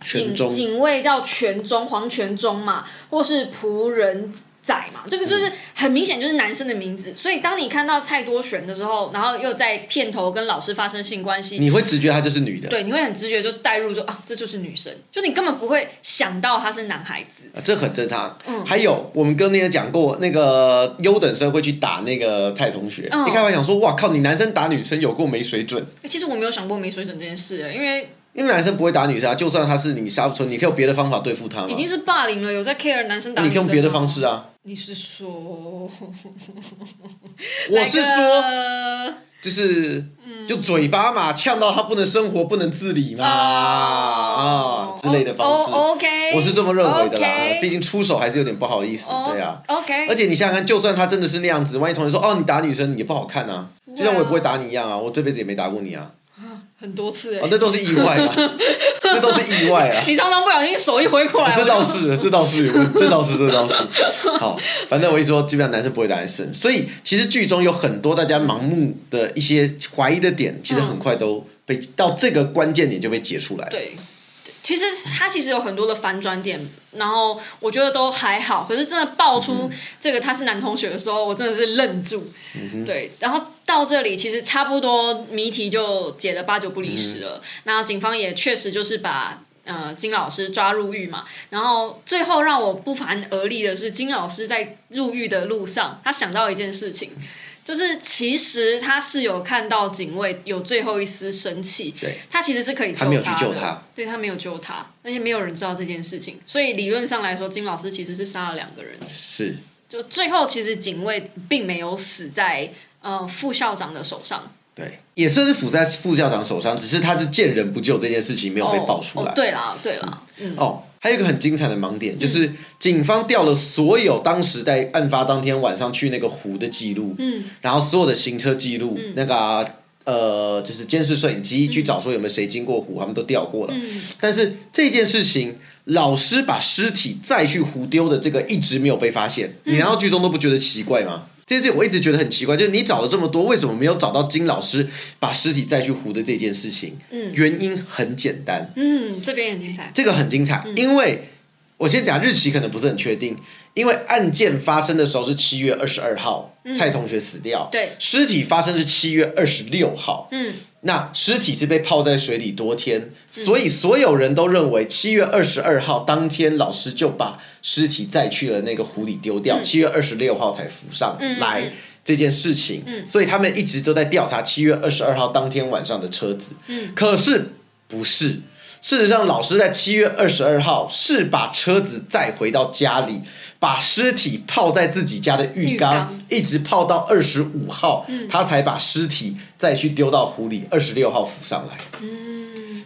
Speaker 3: 警警卫叫全中黄全中嘛，或是仆人仔嘛，这个就是很明显就是男生的名字。所以当你看到蔡多璇的时候，然后又在片头跟老师发生性关系，
Speaker 4: 你会直觉她就是女的，
Speaker 3: 对，你会很直觉就带入说啊，这就是女生，就你根本不会想到他是男孩子。
Speaker 4: 啊这很正常。
Speaker 3: 嗯
Speaker 4: 还有我们跟那个讲过，那个优等生会去打那个蔡同学。
Speaker 3: 嗯
Speaker 4: 一开始想说，哇靠，你男生打女生有够没水准，
Speaker 3: 欸其实我没有想过没水准这件事，因为
Speaker 4: 因为男生不会打女生啊，就算他是你杀不出，你可以有别的方法对付他嘛
Speaker 3: 已。经是霸凌了，有在 care 男生打女生
Speaker 4: 你可以用别的方式啊。
Speaker 3: 你是说？
Speaker 4: 我是说，就是就嘴巴嘛，呛到他不能生活、不能自理嘛啊之类的方式。
Speaker 3: 哦 OK，
Speaker 4: 我是这么认为的啦毕竟出手还是有点不好意思，
Speaker 3: 哦
Speaker 4: 对啊。
Speaker 3: OK，
Speaker 4: 而且你想想看，就算他真的是那样子，万一同学说哦你打女生，你也不好看啊。就像我也不会打你一样啊，我这辈子也没打过你啊。
Speaker 3: 很多次哎
Speaker 4: 哦，，那都是意外嘛，那都是意外啊。
Speaker 3: 你常常不小心手一挥过来，
Speaker 4: 这倒是，这倒是，这倒是，这倒是。好，反正我一说，基本上男生不会打男生，所以其实剧中有很多大家盲目的一些怀疑的点，其实很快都被到这个关键点就被解出来了。
Speaker 3: 对。其实它其实有很多的反转点，然后我觉得都还好。可是真的爆出这个他是男同学的时候，我真的是愣住。对，然后到这里其实差不多谜题就解的八九不离十了。那警方也确实就是把呃金老师抓入狱嘛。然后最后让我不寒而栗的是，金老师在入狱的路上，他想到一件事情。就是其实他是有看到警卫有最后一丝生气，
Speaker 4: 对，
Speaker 3: 他其实是可以救
Speaker 4: 他没有去
Speaker 3: 的
Speaker 4: 救他，
Speaker 3: 对他没有救他，而且没有人知道这件事情，所以理论上来说，金老师其实是杀了两个人。
Speaker 4: 是，
Speaker 3: 就最后其实警卫并没有死在呃副校长的手上，
Speaker 4: 对，也算是死在副校长手上，只是他是见人不救这件事情没有被爆出来。
Speaker 3: 哦哦对啦，对啦，嗯，
Speaker 4: 哦，还有一个很精彩的盲点，就是警方调了所有当时在案发当天晚上去那个湖的记录，
Speaker 3: 嗯，
Speaker 4: 然后所有的行车记录，那个啊、呃，就是监视摄影机去找说有没有谁经过湖，他们都调过了。
Speaker 3: 嗯。
Speaker 4: 但是这件事情，老师把尸体再去湖丢的这个一直没有被发现，你难道剧中都不觉得奇怪吗？这件事情我一直觉得很奇怪，就是你找了这么多，为什么没有找到金老师把尸体再去糊的这件事情？
Speaker 3: 嗯
Speaker 4: 原因很简单，
Speaker 3: 嗯，这边也很精彩。
Speaker 4: 这个很精彩，因为我先讲日期可能不是很确定，因为案件发生的时候是七月二十二号，蔡同学死掉，
Speaker 3: 对
Speaker 4: 尸体发生是七月二十六号，
Speaker 3: 嗯
Speaker 4: 那尸体是被泡在水里多天，所以所有人都认为七月二十二号当天老师就把尸体载去了那个湖里丢掉，七、月二十六号才浮上
Speaker 3: 嗯
Speaker 4: 来。
Speaker 3: 嗯。
Speaker 4: 这件事情，所以他们一直都在调查七月二十二号当天晚上的车子。
Speaker 3: 嗯。
Speaker 4: 可是不是，事实上，老师在七月二十二号是把车子载回到家里，把尸体泡在自己家的浴缸，一直泡到二十五号，他才把尸体再去丢到湖里，二十六号浮上来。
Speaker 3: 嗯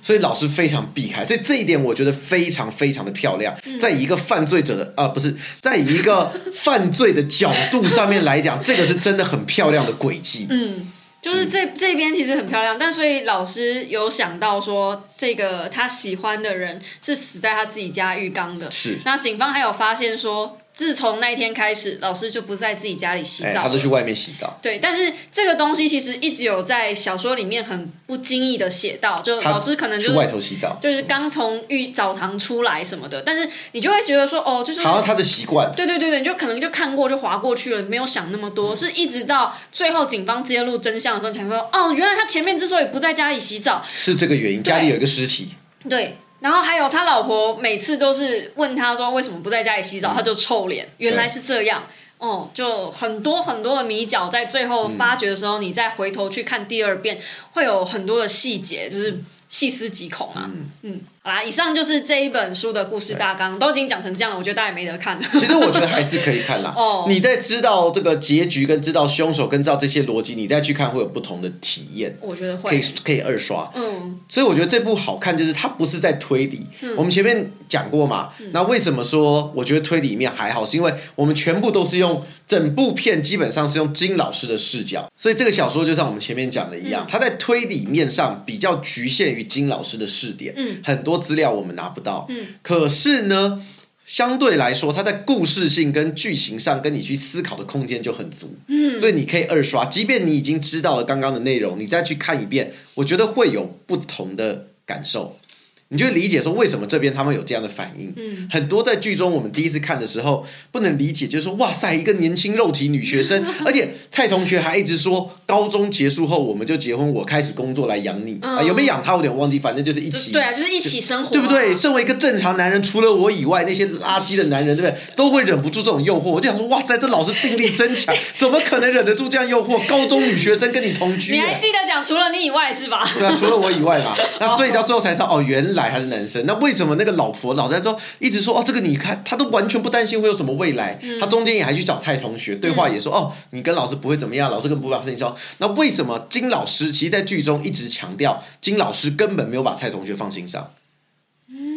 Speaker 4: 所以老师非常避开，所以这一点我觉得非常非常的漂亮。
Speaker 3: 嗯
Speaker 4: 在一个犯罪者的啊、不是，在一个犯罪的角度上面来讲，这个是真的很漂亮的轨迹。
Speaker 3: 嗯，就是这这边其实很漂亮，但所以老师有想到说，这个他喜欢的人是死在他自己家浴缸的。
Speaker 4: 是，
Speaker 3: 那警方还有发现说，自从那一天开始，老师就不在自己家里洗
Speaker 4: 哎，
Speaker 3: 澡了。
Speaker 4: 他都去外面洗澡。
Speaker 3: 对，但是这个东西其实一直有在小说里面很不经意的写到，就老师可能就是
Speaker 4: 去外头洗澡，
Speaker 3: 就是刚从浴澡堂出来什么的，但是你就会觉得说，哦，就是
Speaker 4: 好像他的习惯。
Speaker 3: 对对对对，你就可能就看过就划过去了，没有想那么多，是一直到最后警方揭露真相的时候才说，哦，原来他前面之所以不在家里洗澡，
Speaker 4: 是这个原因，家里有一个尸体，
Speaker 3: 对。然后还有他老婆每次都是问他说为什么不在家里洗澡，他就臭脸，原来是这样。哦，就很多很多的米角，在最后发掘的时候，你再回头去看第二遍，会有很多的细节，就是细思极恐啊。嗯好啦，以上就是这一本书的故事大纲，都已经讲成这样了，我觉得大家也没得看了。
Speaker 4: 其实我觉得还是可以看啦。
Speaker 3: 哦
Speaker 4: 你在知道这个结局跟知道凶手跟知道这些逻辑，你再去看会有不同的体验，
Speaker 3: 我觉得
Speaker 4: 可以，可以二刷。
Speaker 3: 嗯
Speaker 4: 所以我觉得这部好看，就是它不是在推理。我们前面讲过嘛，那为什么说我觉得推理面还好？是因为我们全部都是用整部片基本上是用金老师的视角，所以这个小说就像我们前面讲的一样，它在推理面上比较局限于金老师的视点，
Speaker 3: 嗯
Speaker 4: 很多资料我们拿不到。
Speaker 3: 嗯
Speaker 4: 可是呢。相对来说，它在故事性跟剧情上，跟你去思考的空间就很足，
Speaker 3: 嗯，
Speaker 4: 所以你可以二刷。即便你已经知道了刚刚的内容，你再去看一遍，我觉得会有不同的感受。你就会理解说为什么这边他们有这样的反应。
Speaker 3: 嗯
Speaker 4: 很多在剧中我们第一次看的时候不能理解，就是说哇塞，一个年轻肉体女学生，而且蔡同学还一直说高中结束后我们就结婚，我开始工作来养你、
Speaker 3: 嗯
Speaker 4: 啊，有没有养他我有点忘记，反正就是一起。
Speaker 3: 对啊，就是一起生活嘛，
Speaker 4: 对不对？身为一个正常男人，除了我以外，那些垃圾的男人，对不对？都会忍不住这种诱惑。我就想说，哇塞，这老师定力真强，怎么可能忍得住这样诱惑？高中女学生跟你同居、
Speaker 3: 你还
Speaker 4: 哎
Speaker 3: 记得讲除了你以外是吧？
Speaker 4: 对啊，除了我以外嘛，那所以到最后才知道，哦，原来他是男生。那为什么那个老婆老在之后一直说，哦，这个你看，他都完全不担心会有什么未来。他中间也还去找蔡同学对话，也说，哦，你跟老师不会怎么样，老师根本不把事情说。那为什么金老师其实，在剧中一直强调，金老师根本没有把蔡同学放心上。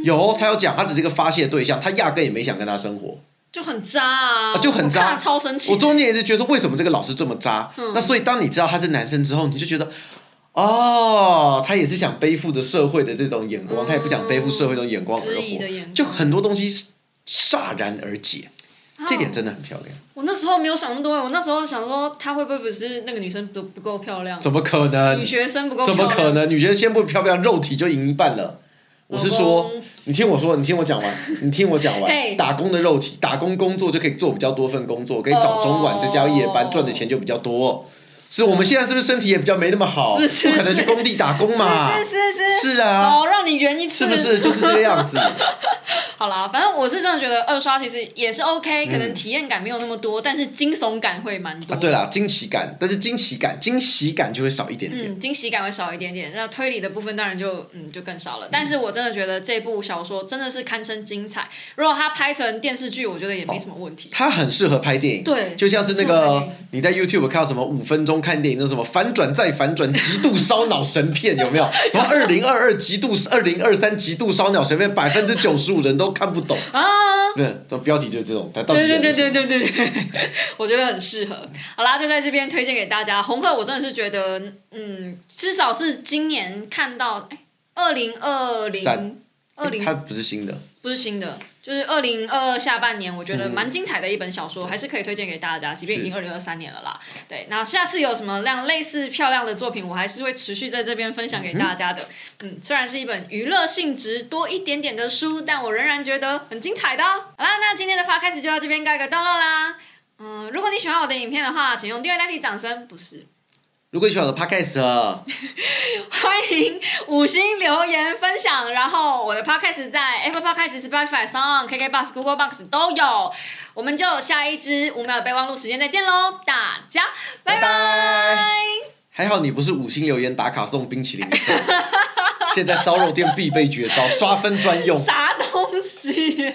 Speaker 4: 有，他有讲，他只是一个发泄对象，他压根也没想跟他生活。
Speaker 3: 就很渣啊，
Speaker 4: 啊就很渣
Speaker 3: 超生气。
Speaker 4: 我中间也是觉得说，为什么这个老师这么渣？
Speaker 3: 嗯
Speaker 4: 那所以当你知道他是男生之后，你就觉得。哦，他也是想背负着社会的这种眼光，
Speaker 3: 嗯
Speaker 4: 他也不想背负社会这种眼光而活，就很多东西戛然而解，这点真的很漂亮。
Speaker 3: 我那时候没有想那么多，我那时候想说，她会不会不是那个女生不不够漂亮，
Speaker 4: 怎么可能
Speaker 3: 女？学生不够
Speaker 4: 怎，么可能？女学生先不漂亮，肉体就赢一半了。我是说，你听我说，你听我讲完，你听我讲完。打工的肉体，打工工作就可以做比较多份工作，可以早中晚再加夜班，
Speaker 3: 哦
Speaker 4: 赚的钱就比较多。是我们现在是不是身体也比较没那么好？
Speaker 3: 是是
Speaker 4: 不可能去工地打工嘛？
Speaker 3: 是是是，
Speaker 4: 是啊，
Speaker 3: 好，让你圆一次，
Speaker 4: 是不是就是这个样子？
Speaker 3: 好啦，反正我是真的觉得二刷其实也是 OK，、可能
Speaker 4: 嗯
Speaker 3: 体验感没有那么多，但是惊悚感会蛮多。
Speaker 4: 啊，对啦，惊奇感，但是惊奇感、惊喜感就会少一点点。
Speaker 3: 嗯，惊喜感会少一点点，那推理的部分当然就嗯就更少了。但是我真的觉得这部小说真的是堪称精彩，如果它拍成电视剧，我觉得也没什么问题。
Speaker 4: 它很适合拍电影，
Speaker 3: 对
Speaker 4: 就像是那个你在 YouTube 看到什么五分钟看电影，那什么反转再反转，极度烧脑神片有没有？什么二零二二极度二零二三极度烧脑神片，百分之九十五人都都看不懂。
Speaker 3: 啊。
Speaker 4: 对，这标题就是这种，它到底
Speaker 3: 对对对对对对对，我觉得很适合。好啦，就在这边推荐给大家。红鹤，我真的是觉得，嗯，至少是今年看到，哎，二零二零
Speaker 4: 三
Speaker 3: 二零
Speaker 4: 它不是新的，
Speaker 3: 不是新的，就是二零二二下半年，我觉得
Speaker 4: 嗯
Speaker 3: 蛮精彩的一本小说，还是可以推荐给大家，即便已经二
Speaker 4: 是
Speaker 3: 零二三年了啦。对，那下次有什么样类似漂亮的作品，我还是会持续在这边分享给大家的。嗯，虽然是一本娱乐性质多一点点的书，但我仍然觉得很精彩的哦。好啦，那今天的话开始就到这边告一个段落啦。嗯，如果你喜欢我的影片的话，请用订阅代替掌声，不是。
Speaker 4: 如果你喜欢我的 podcast，
Speaker 3: 欢迎五星留言分享，然后我的 podcast 在 Apple Podcast、Spotify、s o n KK Box、Google Box 都有。我们就下一支五秒的备忘录时间再见喽，大家拜
Speaker 4: 拜拜还好你不是五星留言打卡送冰淇淋 现在烧肉店必备绝招，刷分专用。
Speaker 3: 啥东西？